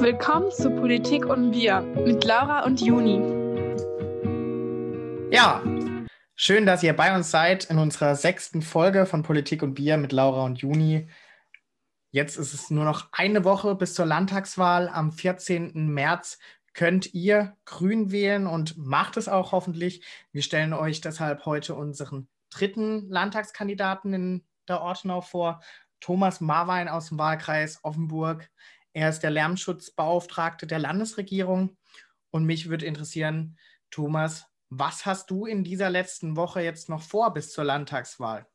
Willkommen zu Politik und Bier mit Laura und Juni. Ja, schön, dass ihr bei uns seid in unserer sechsten Folge von Politik und Bier mit Laura und Juni. Jetzt ist es nur noch eine Woche bis zur Landtagswahl. Am 14. März könnt ihr Grün wählen und macht es auch hoffentlich. Wir stellen euch deshalb heute unseren dritten Landtagskandidaten in der Ortenau vor. Thomas Marwein aus dem Wahlkreis Offenburg. Er ist der Lärmschutzbeauftragte der Landesregierung. Und mich würde interessieren, Thomas, was hast du in dieser letzten Woche jetzt noch vor bis zur Landtagswahl?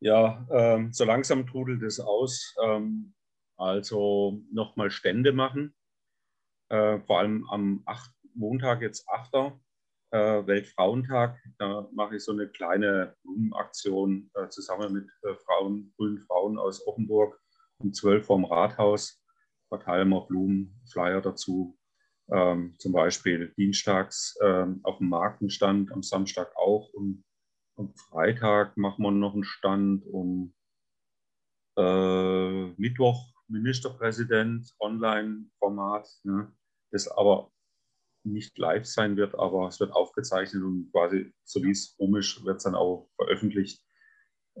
Ja, ähm, so langsam trudelt es aus. Ähm, also nochmal Stände machen. Äh, vor allem am 8, Montag, jetzt 8. Äh, Weltfrauentag. Da mache ich so eine kleine Blumenaktion äh, zusammen mit äh, Frauen, grünen Frauen aus Offenburg um 12 vorm Rathaus verteilen Blumen, Flyer dazu. Ähm, zum Beispiel dienstags ähm, auf dem Markenstand, am Samstag auch und am Freitag machen wir noch einen Stand um äh, Mittwoch Ministerpräsident, Online-Format, ne, das aber nicht live sein wird, aber es wird aufgezeichnet und quasi, so wie es ist, wird es dann auch veröffentlicht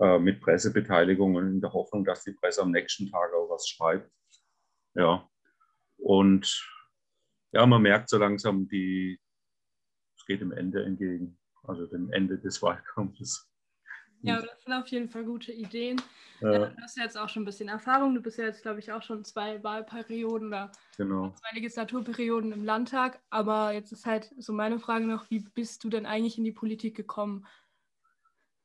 äh, mit Pressebeteiligung und in der Hoffnung, dass die Presse am nächsten Tag auch was schreibt. Ja, und ja, man merkt so langsam, die, es geht dem Ende entgegen, also dem Ende des Wahlkampfes. Ja, das sind auf jeden Fall gute Ideen. Ja. Du hast ja jetzt auch schon ein bisschen Erfahrung. Du bist ja jetzt, glaube ich, auch schon zwei Wahlperioden oder genau. zwei Legislaturperioden im Landtag. Aber jetzt ist halt so meine Frage noch, wie bist du denn eigentlich in die Politik gekommen?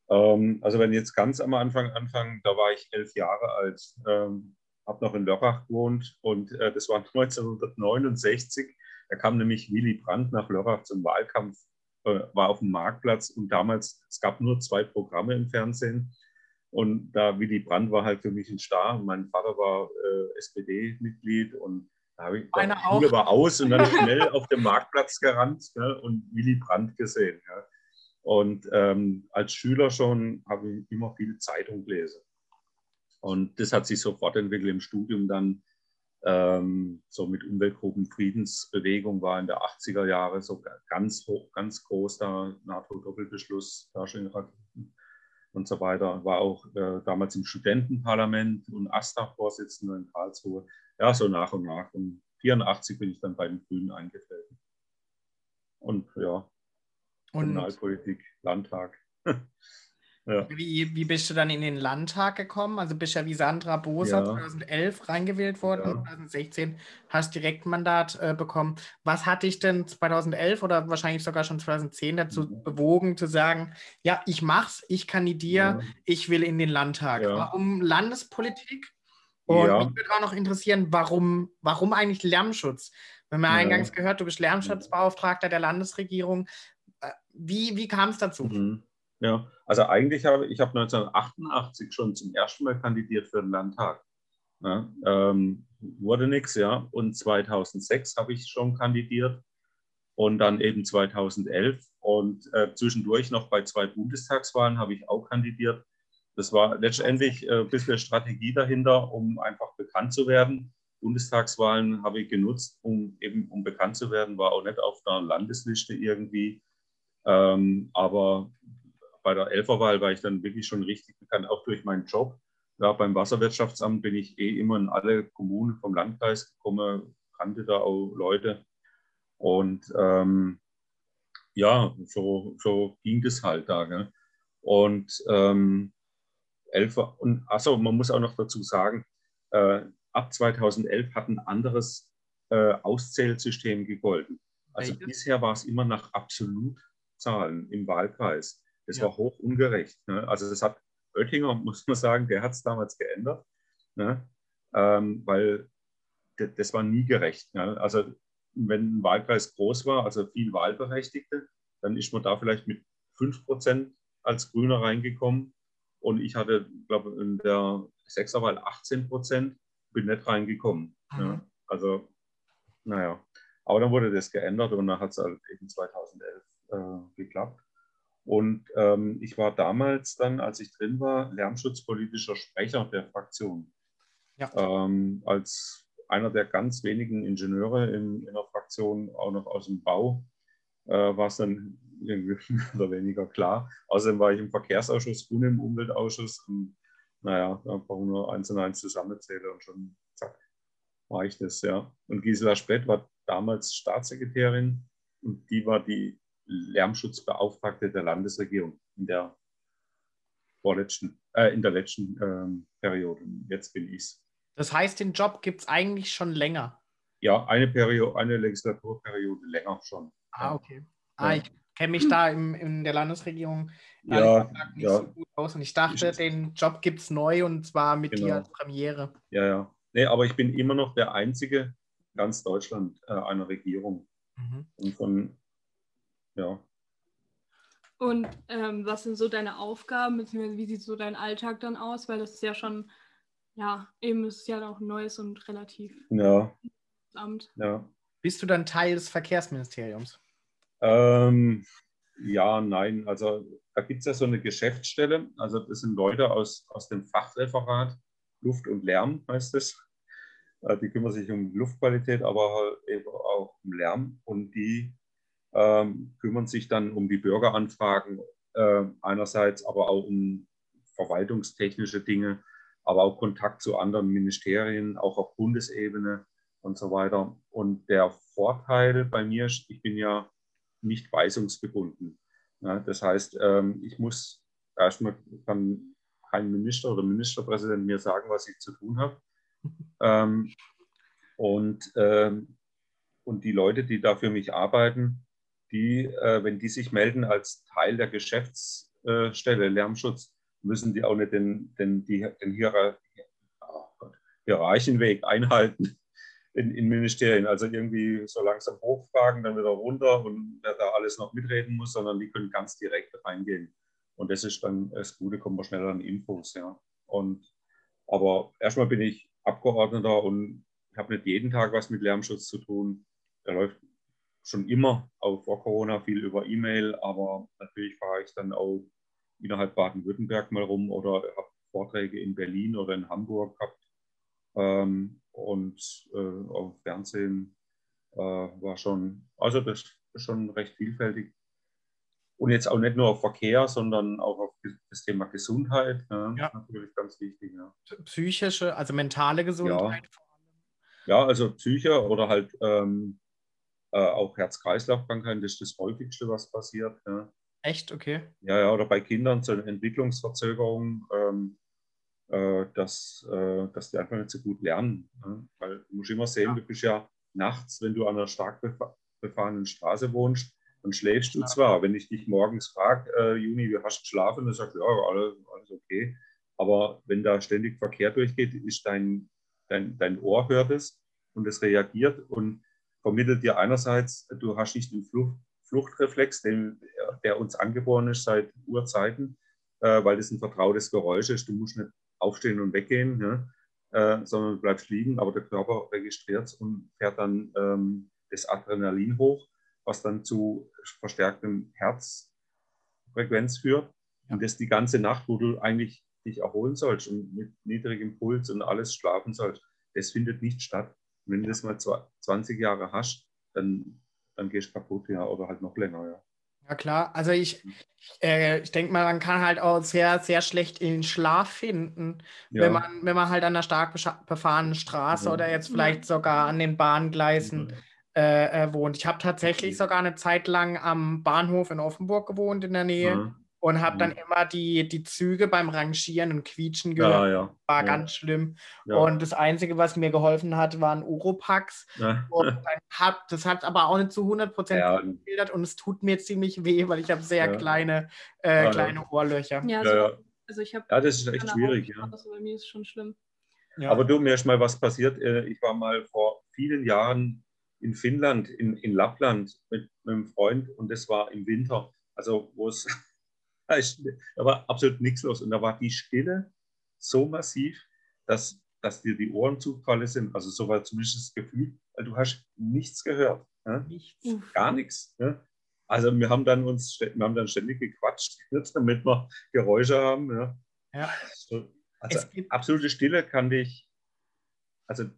Ähm, also wenn jetzt ganz am Anfang anfangen, da war ich elf Jahre alt, ähm, habe noch in Lörrach gewohnt und äh, das war 1969. Da kam nämlich Willy Brandt nach Lörrach zum Wahlkampf, äh, war auf dem Marktplatz und damals, es gab nur zwei Programme im Fernsehen. Und da Willy Brandt war halt für mich ein Star. Mein Vater war äh, SPD-Mitglied und da habe ich die Schule war aus und dann schnell auf den Marktplatz gerannt ne, und Willy Brandt gesehen. Ja. Und ähm, als Schüler schon habe ich immer viel Zeitung gelesen. Und das hat sich sofort entwickelt im Studium dann ähm, so mit Umweltgruppen Friedensbewegung war in der 80er Jahre so ganz hoch, ganz groß da NATO-Doppelbeschluss, Pershing-Raketen und so weiter. War auch äh, damals im Studentenparlament und AStA-Vorsitzender in Karlsruhe. Ja, so nach und nach. Und 84 bin ich dann bei den Grünen eingetreten. Und ja, Kommunalpolitik, Landtag. ja. wie, wie bist du dann in den Landtag gekommen? Also bist du ja wie Sandra Boser ja. 2011 reingewählt worden ja. und 2016 hast Direktmandat äh, bekommen. Was hat dich denn 2011 oder wahrscheinlich sogar schon 2010 dazu mhm. bewogen zu sagen, ja, ich mach's, ich kandidiere, ich will in den Landtag. Warum Landespolitik? Und ja. mich würde auch noch interessieren, warum, warum eigentlich Lärmschutz? Wir haben ja eingangs gehört, du bist Lärmschutzbeauftragter der Landesregierung. Wie, wie kam es dazu? Mhm. Ja, also eigentlich habe ich habe 1988 schon zum ersten Mal kandidiert für den Landtag. Ja, ähm, wurde nichts, ja. Und 2006 habe ich schon kandidiert und dann eben 2011 und äh, zwischendurch noch bei zwei Bundestagswahlen habe ich auch kandidiert. Das war letztendlich äh, ein bisschen Strategie dahinter, um einfach bekannt zu werden. Bundestagswahlen habe ich genutzt, um eben um bekannt zu werden, war auch nicht auf der Landesliste irgendwie, ähm, aber bei der Elferwahl war ich dann wirklich schon richtig bekannt, auch durch meinen Job. Ja, beim Wasserwirtschaftsamt bin ich eh immer in alle Kommunen vom Landkreis gekommen, kannte da auch Leute. Und ähm, ja, so, so ging das halt da. Gell? Und ähm, Elfer, und achso, man muss auch noch dazu sagen, äh, ab 2011 hat ein anderes äh, Auszählsystem gegolten. Also bisher war es immer nach absolut Zahlen im Wahlkreis. Das ja. war hoch ungerecht. Ne? Also das hat Oettinger, muss man sagen, der hat es damals geändert, ne? ähm, weil das war nie gerecht. Ne? Also wenn ein Wahlkreis groß war, also viel Wahlberechtigte, dann ist man da vielleicht mit 5% als Grüner reingekommen. Und ich hatte, glaube in der Sechserwahl 18 Prozent, bin nicht reingekommen. Mhm. Ja. Also, naja. Aber dann wurde das geändert und dann hat es halt eben 2011 äh, geklappt. Und ähm, ich war damals dann, als ich drin war, lärmschutzpolitischer Sprecher der Fraktion. Ja. Ähm, als einer der ganz wenigen Ingenieure in, in der Fraktion, auch noch aus dem Bau, äh, war es dann irgendwie mehr oder weniger klar. Außerdem war ich im Verkehrsausschuss und im Umweltausschuss. Und, naja, wir nur eins und eins zusammenzählen und schon zack, war ich das, ja. Und Gisela Sprett war damals Staatssekretärin und die war die Lärmschutzbeauftragte der Landesregierung in der vorletzten, äh, in der letzten ähm, Periode. Jetzt bin ich's. Das heißt, den Job gibt es eigentlich schon länger. Ja, eine Periode, eine Legislaturperiode länger schon. Ah, okay. Ah, ich kenne mich da im, in der Landesregierung ja, nicht ja. so gut aus und ich dachte, ich, den Job gibt es neu und zwar mit genau. dir als Premiere. Ja, ja. Nee, aber ich bin immer noch der Einzige in ganz Deutschland äh, einer Regierung. Mhm. Und von, ja. Und ähm, was sind so deine Aufgaben, beziehungsweise wie sieht so dein Alltag dann aus? Weil das ist ja schon, ja, eben ist es ja auch ein neues und relativ ja. Amt. Ja. Bist du dann Teil des Verkehrsministeriums? Ähm, ja, nein. Also da gibt es ja so eine Geschäftsstelle. Also das sind Leute aus, aus dem Fachreferat Luft und Lärm, heißt es. Äh, die kümmern sich um Luftqualität, aber halt eben auch um Lärm. Und die ähm, kümmern sich dann um die Bürgeranfragen äh, einerseits, aber auch um verwaltungstechnische Dinge, aber auch Kontakt zu anderen Ministerien, auch auf Bundesebene und so weiter. Und der Vorteil bei mir, ich bin ja nicht weisungsgebunden. Ja, das heißt, ähm, ich muss erstmal kann kein Minister oder Ministerpräsident mir sagen, was ich zu tun habe. Ähm, und, ähm, und die Leute, die da für mich arbeiten, die, äh, wenn die sich melden als Teil der Geschäftsstelle Lärmschutz, müssen die auch nicht den, den, die, den Hierar oh Hierarchienweg einhalten in, in Ministerien. Also irgendwie so langsam hochfragen, dann wieder runter und wer da alles noch mitreden muss, sondern die können ganz direkt reingehen. Und das ist dann das Gute, kommen wir schneller an Infos. Ja. Und, aber erstmal bin ich Abgeordneter und habe nicht jeden Tag was mit Lärmschutz zu tun. Da läuft schon immer, auch vor Corona, viel über E-Mail, aber natürlich fahre ich dann auch innerhalb Baden-Württemberg mal rum oder habe Vorträge in Berlin oder in Hamburg gehabt. Ähm, und äh, auf Fernsehen äh, war schon, also das ist schon recht vielfältig. Und jetzt auch nicht nur auf Verkehr, sondern auch auf das Thema Gesundheit. Ne? Ja. Natürlich ganz wichtig. Ja. Psychische, also mentale Gesundheit. Ja, ja also Psyche oder halt ähm, äh, auch Herz-Kreislauf-Krankheiten, das ist das häufigste, was passiert. Ja. Echt? Okay. Ja, ja, oder bei Kindern zur Entwicklungsverzögerung. Ähm, äh, dass, äh, dass die einfach nicht so gut lernen. Ne? Weil du musst immer sehen, ja. du bist ja nachts, wenn du an einer stark befahrenen Straße wohnst, dann schläfst du zwar. Wenn ich dich morgens frage, äh, Juni, wie hast du geschlafen? Dann sagst du, ja, alles, alles okay. Aber wenn da ständig Verkehr durchgeht, ist dein, dein, dein Ohr hört es und es reagiert und vermittelt dir einerseits, du hast nicht den Flucht, Fluchtreflex, den, der uns angeboren ist seit Urzeiten, äh, weil das ein vertrautes Geräusch ist. Du musst nicht aufstehen und weggehen, ja, äh, sondern du bleibst liegen, aber der Körper registriert es und fährt dann ähm, das Adrenalin hoch, was dann zu verstärktem Herzfrequenz führt. Und das die ganze Nacht, wo du eigentlich dich erholen sollst und mit niedrigem Puls und alles schlafen sollst, das findet nicht statt. Wenn du das mal 20 Jahre hast, dann, dann gehst du kaputt, ja, oder halt noch länger, ja. Ja, klar. Also ich, äh, ich denke mal, man kann halt auch sehr, sehr schlecht in den Schlaf finden, ja. wenn, man, wenn man halt an einer stark befahrenen Straße ja. oder jetzt vielleicht sogar an den Bahngleisen ja. äh, äh wohnt. Ich habe tatsächlich sogar eine Zeit lang am Bahnhof in Offenburg gewohnt in der Nähe und habe dann mhm. immer die, die Züge beim Rangieren und Quietschen gehört. Ja, ja, war ja. ganz schlimm. Und das Einzige, was mir geholfen hat, waren Uropax. Hab, das hat aber auch nicht zu 100 Prozent ja. gefiltert und es tut mir ziemlich weh, weil ich habe sehr kleine, äh, kleine Ohrlöcher. Ja, also, also ich habe. Ja, das ist echt schwierig. Ja. Also bei mir ist schon schlimm. Aber du, mir ist mal was passiert. Äh, ich war mal vor vielen Jahren in Finnland, in, in Lappland mit, mit einem Freund und das war im Winter. Also, wo es da war absolut nichts los. Und da war die Stille so massiv, dass, dass dir die Ohren zugefallen sind. Also so war zumindest das Gefühl, weil du hast nichts gehört. Ja? Nichts. Gar nichts. Ja? Also wir haben dann uns, wir haben dann ständig gequatscht, damit wir Geräusche haben. Ja. ja. Also absolute Stille kann dich, also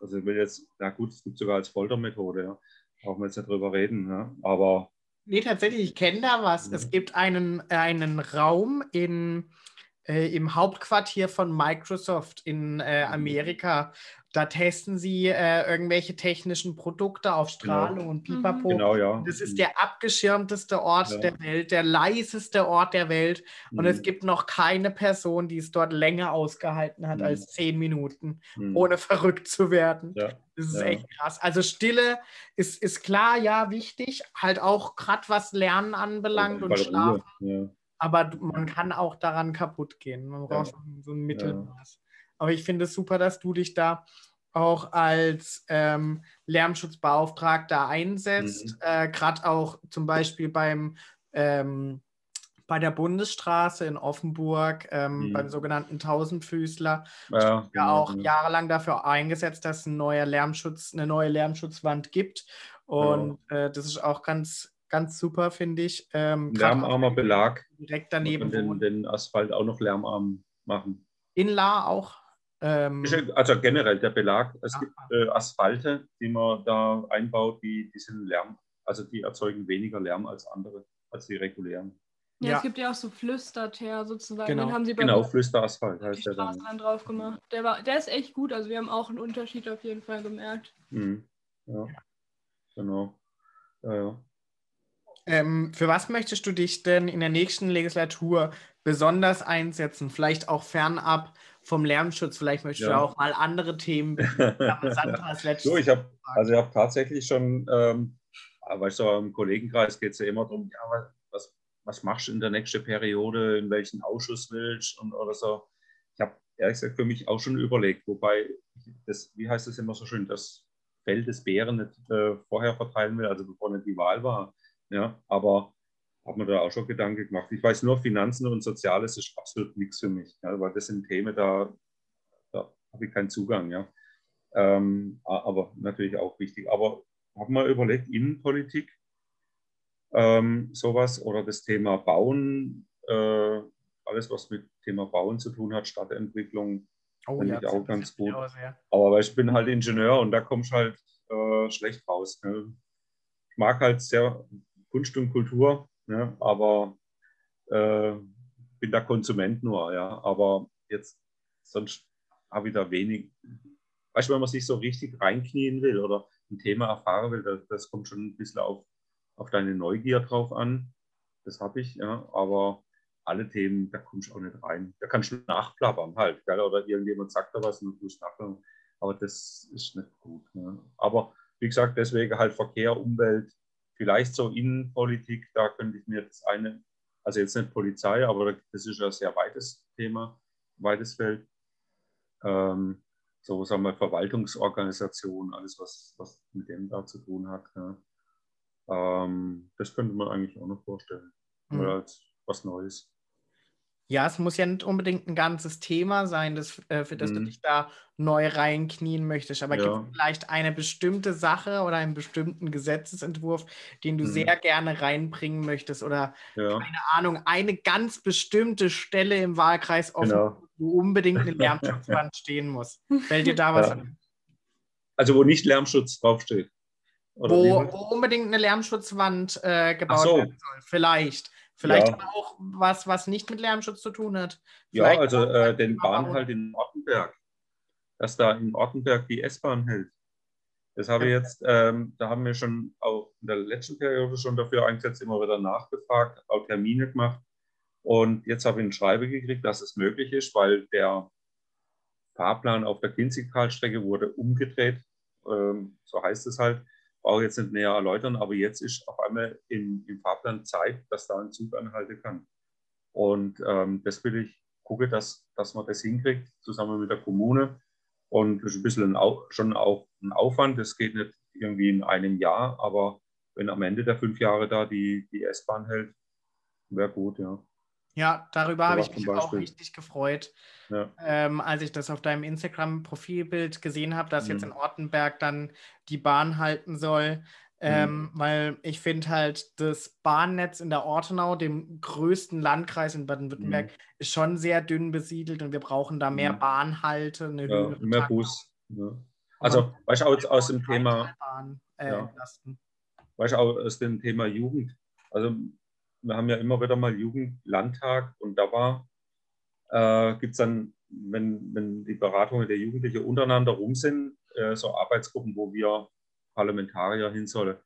Also ich will jetzt, na gut, es gibt sogar als Foltermethode, ja. Brauchen wir jetzt nicht drüber reden, ja. aber. Nee, tatsächlich, ich kenne da was. Es gibt einen, einen Raum in, äh, im Hauptquartier von Microsoft in äh, mhm. Amerika, da testen sie äh, irgendwelche technischen Produkte auf Strahlung genau. und Pipapo. Genau, ja. Das ist der abgeschirmteste Ort ja. der Welt, der leiseste Ort der Welt. Und mhm. es gibt noch keine Person, die es dort länger ausgehalten hat mhm. als zehn Minuten, mhm. ohne verrückt zu werden. Ja. Das ist ja. echt krass. Also Stille ist, ist klar, ja, wichtig. Halt auch gerade was Lernen anbelangt und Schlafen. Aber man kann auch daran kaputt gehen. Man braucht so ein Mittelmaß. Aber ich finde es super, dass du dich da auch als ähm, Lärmschutzbeauftragter einsetzt. Mhm. Äh, Gerade auch zum Beispiel beim ähm, bei der Bundesstraße in Offenburg, ähm, mhm. beim sogenannten Tausendfüßler, ja, ja genau, auch genau. jahrelang dafür eingesetzt, dass ein neuer Lärmschutz, eine neue Lärmschutzwand gibt. Und ja. äh, das ist auch ganz, ganz super, finde ich. Ähm, Lärmarmer Belag. Direkt daneben. Und den, den Asphalt auch noch lärmarm machen. In La auch? Ähm, also generell der Belag, es ja. gibt äh, Asphalte, die man da einbaut, die, die sind Lärm, also die erzeugen weniger Lärm als andere, als die regulären. Ja, ja. es gibt ja auch so Flüsterteer sozusagen. Genau, Den haben sie bei genau Flüsterasphalt heißt der dann. dann drauf gemacht. Der, war, der ist echt gut, also wir haben auch einen Unterschied auf jeden Fall gemerkt. Mhm. Ja, genau. Ja, ja. Ähm, für was möchtest du dich denn in der nächsten Legislatur besonders einsetzen? Vielleicht auch fernab vom Lärmschutz. Vielleicht möchtest ja. du auch mal andere Themen. Sandras so, ich habe also ich habe tatsächlich schon, ähm, weißt du, im Kollegenkreis geht es ja immer darum, ja, was, was machst du in der nächsten Periode, in welchen Ausschuss willst und oder so. Ich habe ehrlich gesagt für mich auch schon überlegt, wobei das, wie heißt es immer so schön, das Feld des Bären nicht äh, vorher verteilen will, also bevor nicht die Wahl war. Ja, aber habe mir da auch schon Gedanken gemacht. Ich weiß nur, Finanzen und Soziales ist absolut nichts für mich, ja, weil das sind Themen, da, da habe ich keinen Zugang. Ja. Ähm, aber natürlich auch wichtig. Aber habe mal überlegt, Innenpolitik, ähm, sowas oder das Thema Bauen, äh, alles, was mit Thema Bauen zu tun hat, Stadtentwicklung, oh, finde ja, ich auch ganz gut. Aus, ja. Aber ich bin halt Ingenieur und da kommst halt äh, schlecht raus. Ne? Ich mag halt sehr Kunst und Kultur ja, aber äh, bin da Konsument nur, ja, aber jetzt sonst habe ich da wenig. Weißt du, wenn man sich so richtig reinknien will oder ein Thema erfahren will, das, das kommt schon ein bisschen auf, auf deine Neugier drauf an. Das habe ich, ja, aber alle Themen, da kommst du auch nicht rein. Da kannst du nachplappern halt, gell? oder irgendjemand sagt da was und du musst nachplappern. Aber das ist nicht gut. Ja. Aber wie gesagt, deswegen halt Verkehr, Umwelt, vielleicht so Innenpolitik, da könnte ich mir das eine, also jetzt nicht Polizei, aber das ist ja ein sehr weites Thema, weites Feld. Ähm, so sagen wir Verwaltungsorganisation, alles was, was mit dem da zu tun hat. Ja. Ähm, das könnte man eigentlich auch noch vorstellen. Mhm. Oder als was Neues. Ja, es muss ja nicht unbedingt ein ganzes Thema sein, das, äh, für das mhm. du dich da neu reinknien möchtest. Aber ja. gibt es vielleicht eine bestimmte Sache oder einen bestimmten Gesetzesentwurf, den du mhm. sehr gerne reinbringen möchtest? Oder ja. keine Ahnung, eine ganz bestimmte Stelle im Wahlkreis offen, genau. wo unbedingt eine Lärmschutzwand stehen muss. Fällt dir da was ja. an? Also wo nicht Lärmschutz draufsteht. Wo, wo, unbedingt eine Lärmschutzwand äh, gebaut so. werden soll. Vielleicht. Vielleicht ja. auch was, was nicht mit Lärmschutz zu tun hat. Vielleicht ja, also äh, den Bahnhalt in Ortenberg, dass da in Ortenberg die S-Bahn hält. Das habe ich jetzt, ähm, da haben wir schon auch in der letzten Periode schon dafür eingesetzt, immer wieder nachgefragt, auch Termine gemacht. Und jetzt habe ich ein Schreibe gekriegt, dass es möglich ist, weil der Fahrplan auf der Kinzigtalstrecke wurde umgedreht. Ähm, so heißt es halt brauche jetzt nicht näher erläutern, aber jetzt ist auf einmal im, im Fahrplan Zeit, dass da ein Zug anhalten kann. Und ähm, das will ich gucken, dass, dass man das hinkriegt, zusammen mit der Kommune. Und das ist ein bisschen ein, schon auch ein Aufwand. Das geht nicht irgendwie in einem Jahr, aber wenn am Ende der fünf Jahre da die, die S-Bahn hält, wäre gut, ja. Ja, darüber habe ich mich auch richtig gefreut, ja. ähm, als ich das auf deinem Instagram-Profilbild gesehen habe, dass mhm. jetzt in Ortenberg dann die Bahn halten soll. Ähm, mhm. Weil ich finde halt, das Bahnnetz in der Ortenau, dem größten Landkreis in Baden-Württemberg, mhm. ist schon sehr dünn besiedelt und wir brauchen da mehr mhm. Bahnhalte, eine ja, mehr Bus. Ja. Also, weißt du, aus, aus dem Thema. Äh, ja. Weißt du, aus dem Thema Jugend. Also, wir haben ja immer wieder mal Jugendlandtag und da war, äh, gibt es dann, wenn, wenn die Beratungen der Jugendlichen untereinander rum sind, äh, so Arbeitsgruppen, wo wir Parlamentarier hin sollen.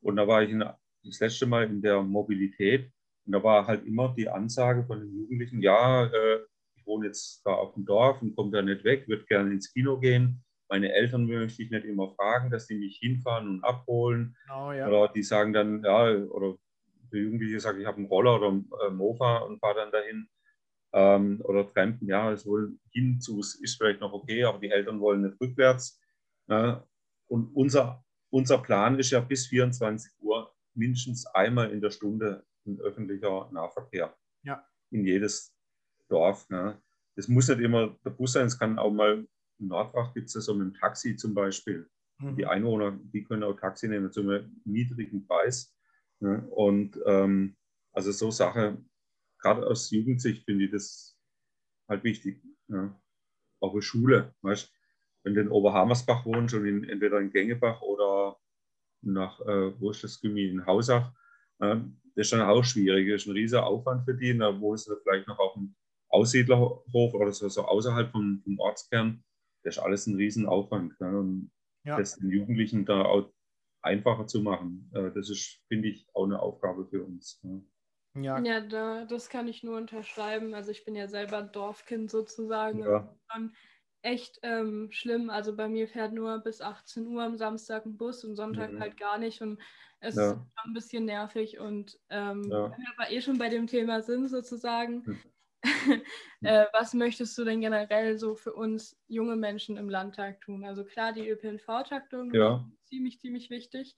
Und da war ich in, das letzte Mal in der Mobilität und da war halt immer die Ansage von den Jugendlichen, ja, äh, ich wohne jetzt da auf dem Dorf und komme da nicht weg, würde gerne ins Kino gehen. Meine Eltern möchte ich nicht immer fragen, dass die mich hinfahren und abholen. Oh, ja. Oder die sagen dann, ja, oder Jugendliche sagt, ich habe einen Roller oder einen äh, Mofa und fahre dann dahin. Ähm, oder Trampen, ja, es wohl hinzu ist vielleicht noch okay, aber die Eltern wollen nicht rückwärts. Äh, und unser, unser Plan ist ja bis 24 Uhr mindestens einmal in der Stunde ein öffentlicher Nahverkehr. Ja. In jedes Dorf. Ne? Das muss nicht immer der Bus sein, es kann auch mal in Nordbach gibt es das so mit dem Taxi zum Beispiel. Mhm. Die Einwohner, die können auch Taxi nehmen zu einem niedrigen Preis. Ne? Und ähm, also so Sache, gerade aus Jugendsicht finde ich das halt wichtig. Ne? Auch für Schule, weißt wenn du in Oberhammersbach wohnst und in, entweder in Gängebach oder nach, äh, wo ist das Gymmi, in Hausach, äh, das ist dann auch schwierig. Das ist ein riesiger Aufwand für die. Da wo es vielleicht noch auf dem Aussiedlerhof oder so, so außerhalb vom, vom, Ortskern, das ist alles ein Riesenaufwand. Ne? Und ja. das den Jugendlichen da auch einfacher zu machen. Äh, das ist, finde ich, auch eine Aufgabe für uns. Ja, ja da, das kann ich nur unterschreiben. Also ich bin ja selber Dorfkind sozusagen. Ja. Und echt ähm, schlimm. Also bei mir fährt nur bis 18 Uhr am Samstag ein Bus und Sonntag mhm. halt gar nicht. Und es ja. ist ein bisschen nervig. Und ähm, ja. wenn wir aber eh schon bei dem Thema sind, sozusagen, mhm. äh, was möchtest du denn generell so für uns junge Menschen im Landtag tun? Also klar, die ÖPNV-Taktung ja. ist ziemlich, ziemlich wichtig.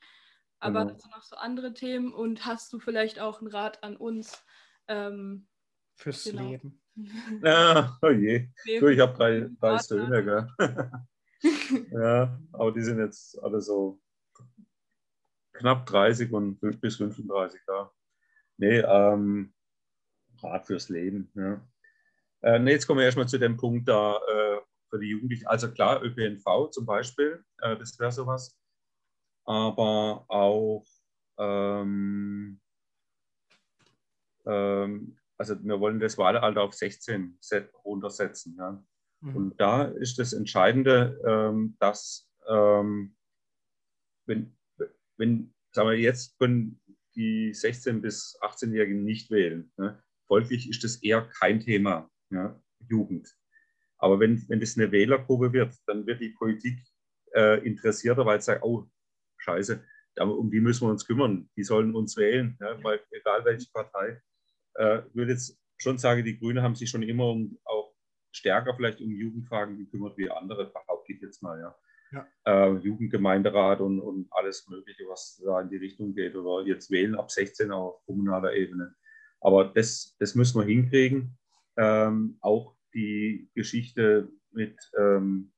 Aber genau. sind noch so andere Themen und hast du vielleicht auch einen Rat an uns? Ähm, Fürs genau. Leben. Ja, oh je. Du, ich habe drei, drei Söhne, gell? ja, aber die sind jetzt alle so knapp 30 und bis 35, ja. Nee, ähm, Rat fürs Leben, ja. Äh, jetzt kommen wir erstmal zu dem Punkt da äh, für die Jugendlichen. Also klar, ÖPNV zum Beispiel, äh, das wäre sowas. Aber auch ähm, ähm, also wir wollen das Wahlalter auf 16 runtersetzen. Ja. Mhm. Und da ist das Entscheidende, ähm, dass ähm, wenn, wenn, sagen wir, jetzt können die 16- bis 18-Jährigen nicht wählen. Ne? Folglich ist das eher kein Thema, ja, Jugend. Aber wenn, wenn das eine Wählergruppe wird, dann wird die Politik äh, interessierter, weil es sagt, oh, scheiße, um die müssen wir uns kümmern, die sollen uns wählen, ja, weil egal welche Partei äh, würde jetzt schon sagen, die Grünen haben sich schon immer um, auch stärker vielleicht um Jugendfragen gekümmert wie andere, behaupte ich jetzt mal, ja. ja. Äh, Jugendgemeinderat und, und alles Mögliche, was da in die Richtung geht. Oder jetzt wählen ab 16 auf kommunaler Ebene. Aber das, das müssen wir hinkriegen. Ähm, auch die Geschichte mit ähm,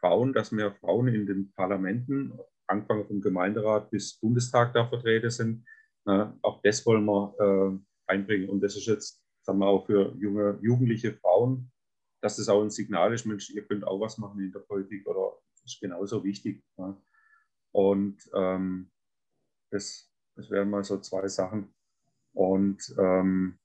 Frauen, dass mehr Frauen in den Parlamenten, angefangen vom Gemeinderat bis Bundestag da vertreten sind. Äh, auch das wollen wir äh, einbringen. Und das ist jetzt, sagen wir auch für junge, jugendliche Frauen, dass das auch ein Signal ist, Mensch, ihr könnt auch was machen in der Politik oder ist genauso wichtig. Ja. Und ähm, das, das wären mal so zwei Sachen. Und ähm,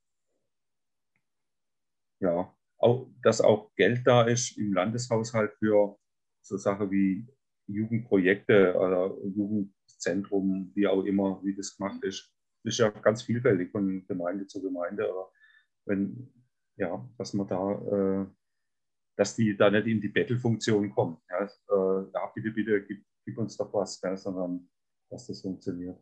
ja, auch, dass auch Geld da ist im Landeshaushalt für so Sachen wie Jugendprojekte oder Jugendzentrum, wie auch immer, wie das gemacht ist ist ja ganz vielfältig von Gemeinde zu Gemeinde. Aber wenn, ja, dass man da, äh, dass die da nicht in die Bettelfunktion kommen. Ja, äh, ja bitte, bitte, gib, gib, uns doch was, ja, sondern dass das funktioniert.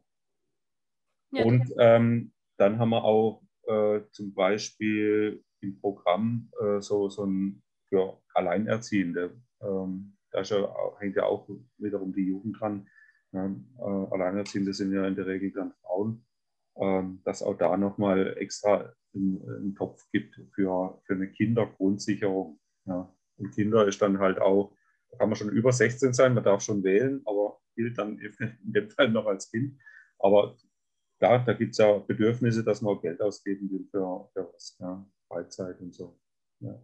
Ja, Und ähm, dann haben wir auch äh, zum Beispiel im Programm äh, so, so ein für Alleinerziehende. Ähm, da ja, hängt ja auch wiederum die Jugend dran. Ja, äh, Alleinerziehende sind ja in der Regel dann Frauen ähm, dass auch da nochmal extra einen, Topf gibt für, für eine Kindergrundsicherung. Ja. Und Kinder ist dann halt auch, da kann man schon über 16 sein, man darf schon wählen, aber gilt dann in dem Fall noch als Kind. Aber da, da gibt es ja Bedürfnisse, dass man auch Geld ausgeben will für, für was, ja, Freizeit und so. Ja.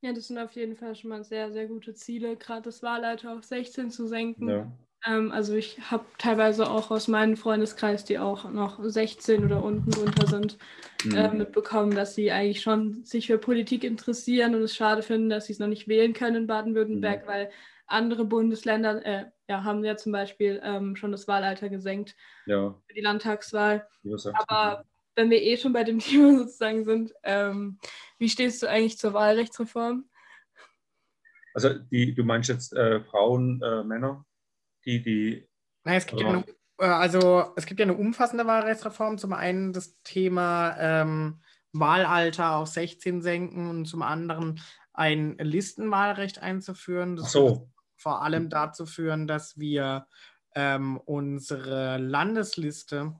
Ja, das sind auf jeden Fall schon mal sehr, sehr gute Ziele, gerade das Wahlalter auf 16 zu senken. Ja. Ähm, also ich habe teilweise auch aus meinem Freundeskreis, die auch noch 16 oder unten drunter sind, mhm. äh, mitbekommen, dass sie eigentlich schon sich für Politik interessieren und es schade finden, dass sie es noch nicht wählen können in Baden-Württemberg, mhm. weil andere Bundesländer äh, ja, haben ja zum Beispiel ähm, schon das Wahlalter gesenkt ja. für die Landtagswahl. Aber wenn wir eh schon bei dem Thema sozusagen sind, ähm, wie stehst du eigentlich zur Wahlrechtsreform? Also die, du meinst jetzt äh, Frauen, äh, Männer? die, die. Nein, es gibt ja eine, äh, also es gibt ja eine umfassende Wahlrechtsreform. Zum einen das Thema ähm, Wahlalter auf 16 senken und zum anderen ein Listenwahlrecht einzuführen. Das so. Vor allem dazu führen, dass wir ähm, unsere Landesliste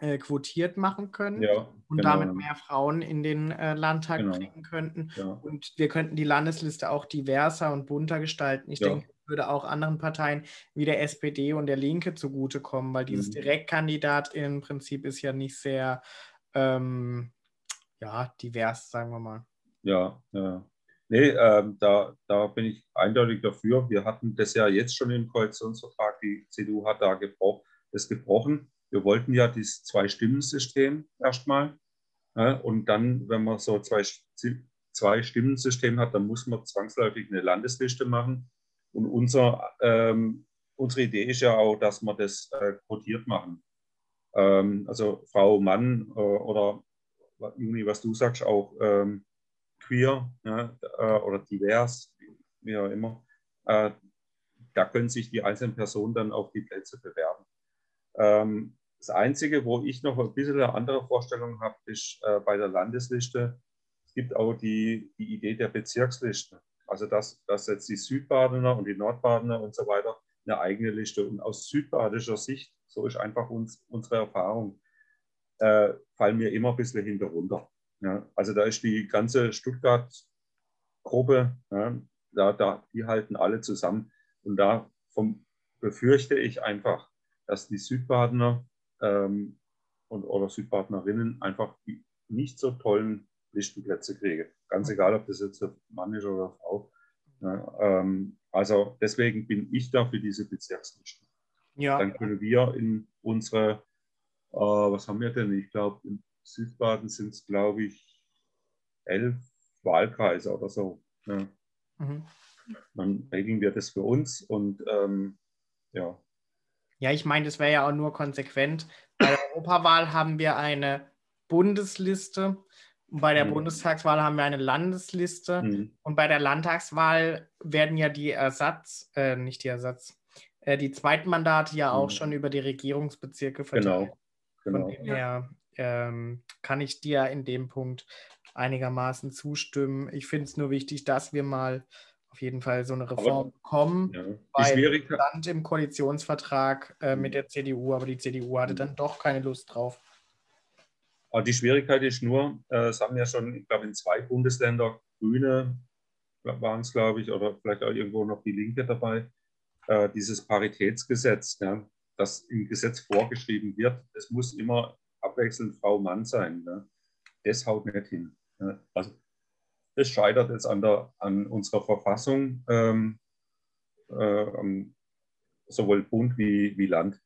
äh, quotiert machen können ja, und genau. damit mehr Frauen in den äh, Landtag genau. bringen könnten. Ja. Und wir könnten die Landesliste auch diverser und bunter gestalten. Ich ja. denke, würde auch anderen Parteien wie der SPD und der Linke zugutekommen, weil dieses mhm. Direktkandidat im Prinzip ist ja nicht sehr ähm, ja, divers, sagen wir mal. Ja, ja. Nee, ähm, da, da bin ich eindeutig dafür. Wir hatten das ja jetzt schon im Koalitionsvertrag, die CDU hat da gebroch, das gebrochen. Wir wollten ja dieses Zwei-Stimmen-System erstmal. Ja, und dann, wenn man so zwei, zwei Stimmensystem hat, dann muss man zwangsläufig eine Landesliste machen. Und unser, ähm, unsere Idee ist ja auch, dass wir das äh, quotiert machen. Ähm, also Frau, Mann äh, oder Juni, was du sagst, auch ähm, queer ja, äh, oder divers, wie auch immer. Äh, da können sich die einzelnen Personen dann auf die Plätze bewerben. Ähm, das Einzige, wo ich noch ein bisschen eine andere Vorstellung habe, ist äh, bei der Landesliste. Es gibt auch die, die Idee der Bezirksliste. Also dass, dass jetzt die Südbadener und die Nordbadener und so weiter eine eigene Liste. Und aus südbadischer Sicht, so ist einfach uns, unsere Erfahrung, äh, fallen wir immer ein bisschen hinter runter. Ja, also da ist die ganze Stuttgart-Gruppe, ja, da, da, die halten alle zusammen. Und da vom, befürchte ich einfach, dass die Südbadener ähm, und, oder Südbadenerinnen einfach die nicht so tollen Listenplätze kriege. Ganz egal, ob das jetzt Mann ist oder Frau. Ja, ähm, also deswegen bin ich da für diese Bezirkslisten. Ja. Dann können wir in unsere, äh, was haben wir denn? Ich glaube, in Südbaden sind es, glaube ich, elf Wahlkreise oder so. Ja. Mhm. Dann regeln wir das für uns und ähm, ja. Ja, ich meine, das wäre ja auch nur konsequent. Bei der Europawahl haben wir eine Bundesliste bei der mhm. Bundestagswahl haben wir eine Landesliste mhm. und bei der Landtagswahl werden ja die Ersatz, äh, nicht die Ersatz, äh, die Zweitmandate ja auch mhm. schon über die Regierungsbezirke verteilt. Genau. genau. Von dem her ähm, kann ich dir in dem Punkt einigermaßen zustimmen. Ich finde es nur wichtig, dass wir mal auf jeden Fall so eine Reform aber, bekommen, ja. weil stand im Koalitionsvertrag äh, mit mhm. der CDU, aber die CDU hatte mhm. dann doch keine Lust drauf. Aber die Schwierigkeit ist nur, äh, es haben ja schon, ich glaube, in zwei Bundesländern Grüne waren es, glaube ich, oder vielleicht auch irgendwo noch die Linke dabei, äh, dieses Paritätsgesetz, ja, das im Gesetz vorgeschrieben wird, es muss immer abwechselnd Frau, Mann sein. Ja. Das haut nicht hin. Ja. Also das scheitert jetzt an, der, an unserer Verfassung, ähm, äh, sowohl Bund wie, wie Land.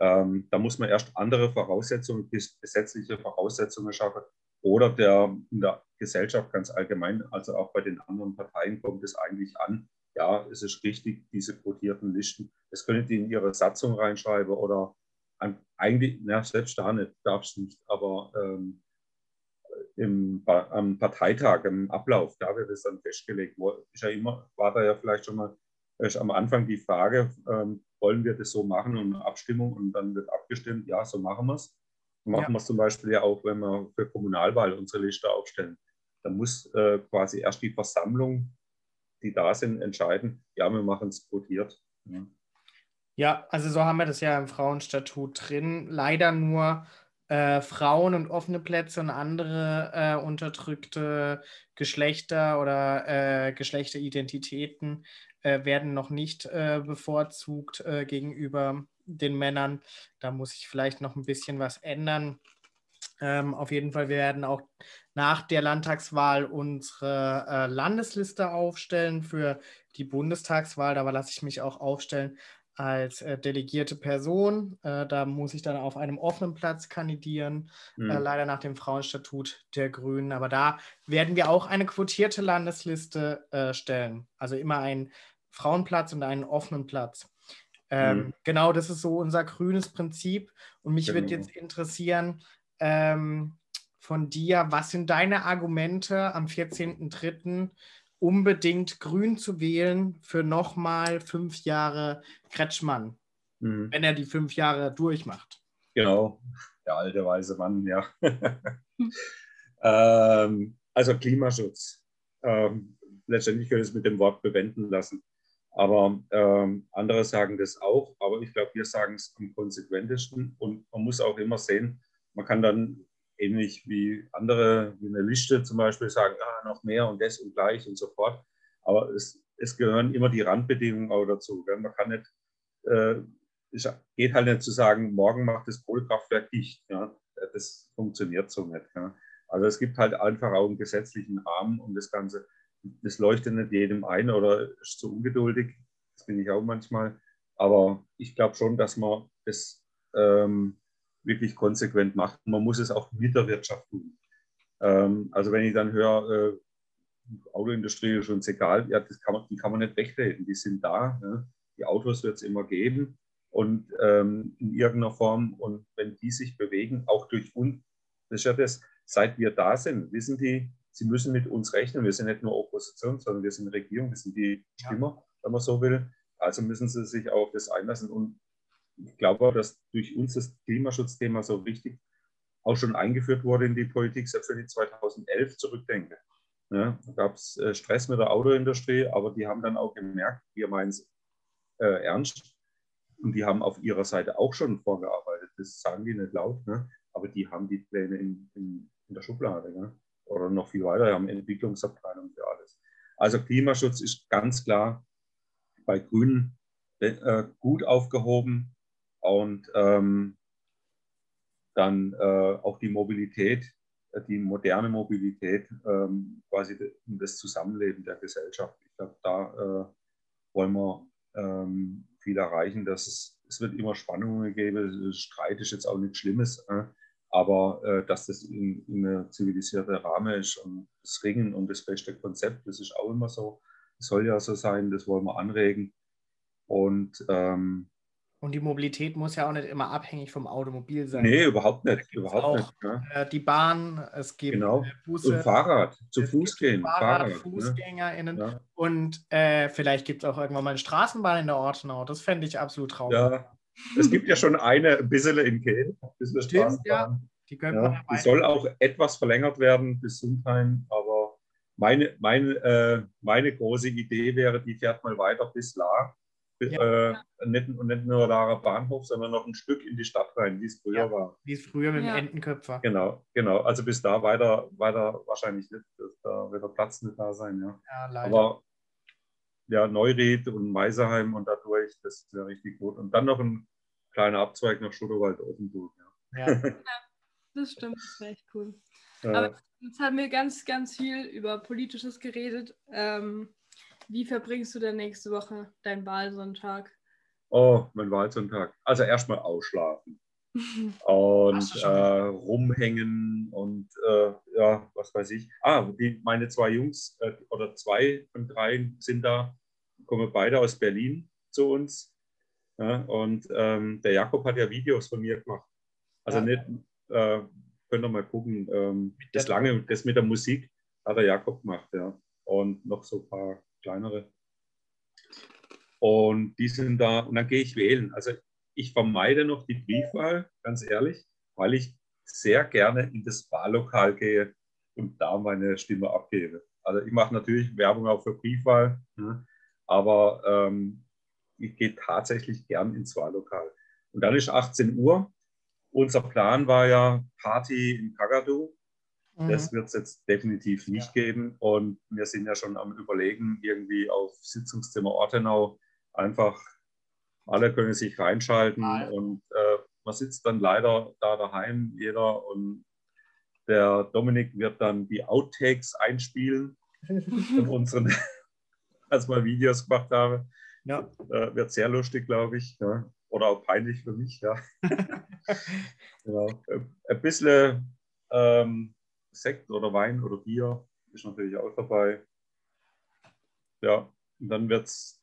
Ähm, da muss man erst andere Voraussetzungen, gesetzliche Voraussetzungen schaffen oder der, in der Gesellschaft ganz allgemein, also auch bei den anderen Parteien kommt es eigentlich an, ja, es ist richtig, diese quotierten Listen. Das können die in ihre Satzung reinschreiben oder eigentlich, na, selbst da nicht, darf es nicht, aber ähm, im, am Parteitag, im Ablauf, da wird es dann festgelegt. Ist ja immer, war da ja vielleicht schon mal am Anfang die Frage, ähm, wollen wir das so machen und eine Abstimmung und dann wird abgestimmt, ja, so machen wir es. Machen ja. wir es zum Beispiel ja auch, wenn wir für Kommunalwahl unsere Liste aufstellen. Da muss äh, quasi erst die Versammlung, die da sind, entscheiden, ja, wir machen es quotiert. Ja. Ja, also so haben wir das ja im Frauenstatut drin. Leider nur äh, Frauen und offene Plätze und andere äh, unterdrückte Geschlechter oder äh, Geschlechteridentitäten äh, werden noch nicht äh, bevorzugt äh, gegenüber den Männern. Da muss ich vielleicht noch ein bisschen was ändern. Ähm, auf jeden Fall, wir werden auch nach der Landtagswahl unsere äh, Landesliste aufstellen für die Bundestagswahl. Da lasse ich mich auch aufstellen als äh, delegierte Person. Äh, da muss ich dann auf einem offenen Platz kandidieren, äh, mhm. leider nach dem Frauenstatut der Grünen. Aber da werden wir auch eine quotierte Landesliste äh, stellen. Also immer einen Frauenplatz und einen offenen Platz. Ähm, mhm. Genau, das ist so unser grünes Prinzip. Und mich genau. würde jetzt interessieren ähm, von dir, was sind deine Argumente am 14.03 unbedingt grün zu wählen für nochmal fünf Jahre Kretschmann, mhm. wenn er die fünf Jahre durchmacht. Genau, der alte weise Mann, ja. ähm, also Klimaschutz. Ähm, letztendlich können wir es mit dem Wort bewenden lassen. Aber ähm, andere sagen das auch. Aber ich glaube, wir sagen es am konsequentesten. Und man muss auch immer sehen, man kann dann ähnlich wie andere, wie eine Liste zum Beispiel, sagen, ah, noch mehr und das und gleich und so fort. Aber es, es gehören immer die Randbedingungen auch dazu. Gell? Man kann nicht, äh, es geht halt nicht zu sagen, morgen macht das Kohlekraftwerk dicht. Ja? Das funktioniert so nicht. Ja? Also es gibt halt einfach auch einen gesetzlichen Rahmen und das Ganze, das leuchtet nicht jedem ein oder ist zu ungeduldig. Das bin ich auch manchmal. Aber ich glaube schon, dass man das ähm, wirklich konsequent macht. Man muss es auch mit der Wirtschaft tun. Ähm, also wenn ich dann höre, äh, Autoindustrie ist uns egal, ja, das kann man, die kann man nicht wegreden. Die sind da. Ne? Die Autos wird es immer geben und ähm, in irgendeiner Form. Und wenn die sich bewegen, auch durch uns, das ist ja das, seit wir da sind, wissen die, sie müssen mit uns rechnen. Wir sind nicht nur Opposition, sondern wir sind Regierung, wir sind die Stimmer, wenn man so will. Also müssen sie sich auf das einlassen. Und ich glaube, dass durch uns das Klimaschutzthema so wichtig auch schon eingeführt wurde in die Politik, selbst wenn ich 2011 zurückdenke. Ja, da gab es äh, Stress mit der Autoindustrie, aber die haben dann auch gemerkt, wir meinen es äh, ernst. Und die haben auf ihrer Seite auch schon vorgearbeitet. Das sagen die nicht laut, ne? aber die haben die Pläne in, in, in der Schublade. Ne? Oder noch viel weiter, haben Entwicklungsabteilung für alles. Also Klimaschutz ist ganz klar bei Grünen äh, gut aufgehoben. Und ähm, dann äh, auch die Mobilität, äh, die moderne Mobilität, ähm, quasi das Zusammenleben der Gesellschaft. Ich glaube, da äh, wollen wir ähm, viel erreichen. Dass es, es wird immer Spannungen geben. Streit ist jetzt auch nichts Schlimmes, äh, aber äh, dass das in, in einer zivilisierten Rahmen ist und das Ringen und das beste Konzept, das ist auch immer so. Das soll ja so sein, das wollen wir anregen. Und ähm, und die Mobilität muss ja auch nicht immer abhängig vom Automobil sein. Nee, überhaupt nicht. Überhaupt auch, nicht ja. Äh, die Bahn, es gibt genau. Äh, Busse. Und Fahrrad, zu Fuß gehen. Fahrrad, Fahrrad, ne? FußgängerInnen. Ja. Und äh, vielleicht gibt es auch irgendwann mal eine Straßenbahn in der Ortenau. Das fände ich absolut traurig. Ja, es gibt ja schon eine ein bisschen in Kehl. Ein Stimmt, ja. Die, ja. die soll auch etwas verlängert werden bis Sundheim, aber meine, meine, äh, meine große Idee wäre, die fährt mal weiter bis La ja. äh, nicht, nicht nur Lara Bahnhof, sondern noch ein Stück in die Stadt rein, wie es früher ja, war. Wie es früher mit ja. dem Entenköpfer. Genau, genau. Also bis da weiter, weiter wahrscheinlich nicht. Da wird der Platz nicht da sein, ja. ja leider. Aber ja, Neuried und Meiserheim und dadurch, das wäre richtig gut. Und dann noch ein kleiner Abzweig nach Schutterwald-Offenburg. Ja. ja. das stimmt, das wäre echt cool. Aber jetzt haben wir ganz, ganz viel über Politisches geredet. Ähm, wie verbringst du denn nächste Woche deinen Wahlsonntag? Oh, mein Wahlsonntag. Also erstmal ausschlafen. und äh, rumhängen und äh, ja, was weiß ich. Ah, die, meine zwei Jungs äh, oder zwei von drei sind da, kommen beide aus Berlin zu uns. Ja, und ähm, der Jakob hat ja Videos von mir gemacht. Also ja. nicht, äh, könnt ihr mal gucken, ähm, das lange, das mit der Musik hat der Jakob gemacht, ja. Und noch so ein paar kleinere. Und die sind da, und dann gehe ich wählen. Also ich vermeide noch die Briefwahl, ganz ehrlich, weil ich sehr gerne in das Wahllokal gehe und da meine Stimme abgebe. Also ich mache natürlich Werbung auch für Briefwahl, ne? aber ähm, ich gehe tatsächlich gern ins Wahllokal. Und dann ist 18 Uhr. Unser Plan war ja Party in Kagadu. Mhm. Das wird es jetzt definitiv nicht ja. geben. Und wir sind ja schon am Überlegen, irgendwie auf Sitzungszimmer Ortenau einfach, alle können sich reinschalten ja. und äh, man sitzt dann leider da daheim, jeder und Der Dominik wird dann die Outtakes einspielen von unseren, als wir Videos gemacht haben. Ja. Äh, wird sehr lustig, glaube ich. Ja. Oder auch peinlich für mich, ja. genau. Äh, ein bisschen ähm, Sekt oder Wein oder Bier ist natürlich auch dabei. Ja, und dann wird es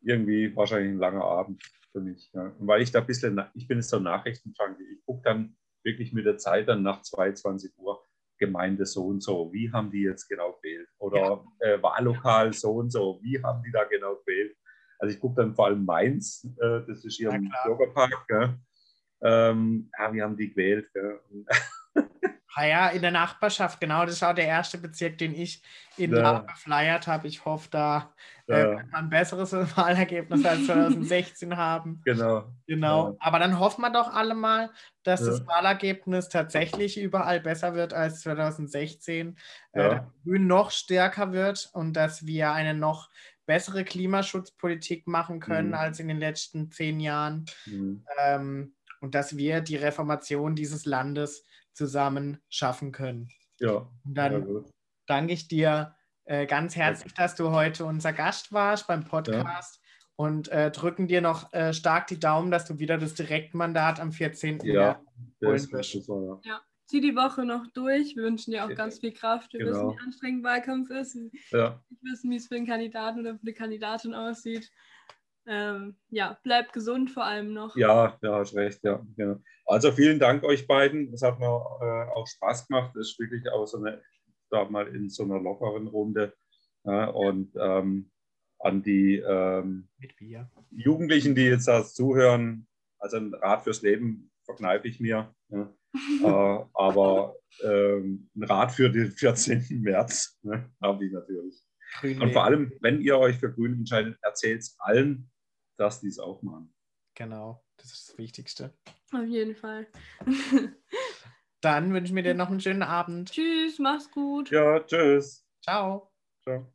irgendwie wahrscheinlich ein langer Abend für mich. Ja. Und weil ich da ein bisschen, ich bin jetzt so Nachrichtenjunkie, ich gucke dann wirklich mit der Zeit dann nach 22 Uhr Gemeinde so und so, wie haben die jetzt genau gewählt? Oder ja. äh, Wahllokal so und so, wie haben die da genau gewählt? Also ich gucke dann vor allem Mainz, äh, das ist hier ja, im Bürgerpark. Ähm, ja, wie haben die gewählt? Ah ja, in der Nachbarschaft, genau. Das ist auch der erste Bezirk, den ich in ja. geflyert habe. Ich hoffe, da äh, ja. äh, ein besseres Wahlergebnis als 2016 haben. Genau. Genau. Ja. Aber dann hoffen wir doch alle mal, dass ja. das Wahlergebnis tatsächlich überall besser wird als 2016. Äh, dass Grün noch stärker wird und dass wir eine noch bessere Klimaschutzpolitik machen können mhm. als in den letzten zehn Jahren. Mhm. Ähm, und dass wir die Reformation dieses Landes zusammen schaffen können. Ja. Und dann danke ich dir äh, ganz herzlich, dass du heute unser Gast warst beim Podcast ja. und äh, drücken dir noch äh, stark die Daumen, dass du wieder das Direktmandat am 14. Ja, holen wirst. Ja. ja. Zieh die Woche noch durch. Wir wünschen dir auch ganz viel Kraft. Wir genau. wissen, wie anstrengend Wahlkampf ist. Ja. Wir wissen, wie es für den Kandidaten oder für eine Kandidatin aussieht. Ähm, ja, bleibt gesund vor allem noch. Ja, ja, hast recht, ja. Genau. Also vielen Dank euch beiden. Es hat mir äh, auch Spaß gemacht. Es ist wirklich auch so eine, da mal in so einer lockeren Runde. Ja, und ähm, an die ähm, Jugendlichen, die jetzt das zuhören, also ein Rat fürs Leben verkneife ich mir. Ja. äh, aber ähm, ein Rat für den 14. März ne, habe ich natürlich. Grün und vor allem, wenn ihr euch für Grün entscheidet, erzählt es allen, dass die es auch machen. Genau, das ist das Wichtigste. Auf jeden Fall. Dann wünschen wir dir noch einen schönen Abend. Tschüss, mach's gut. Ja, tschüss. Ciao. Ciao.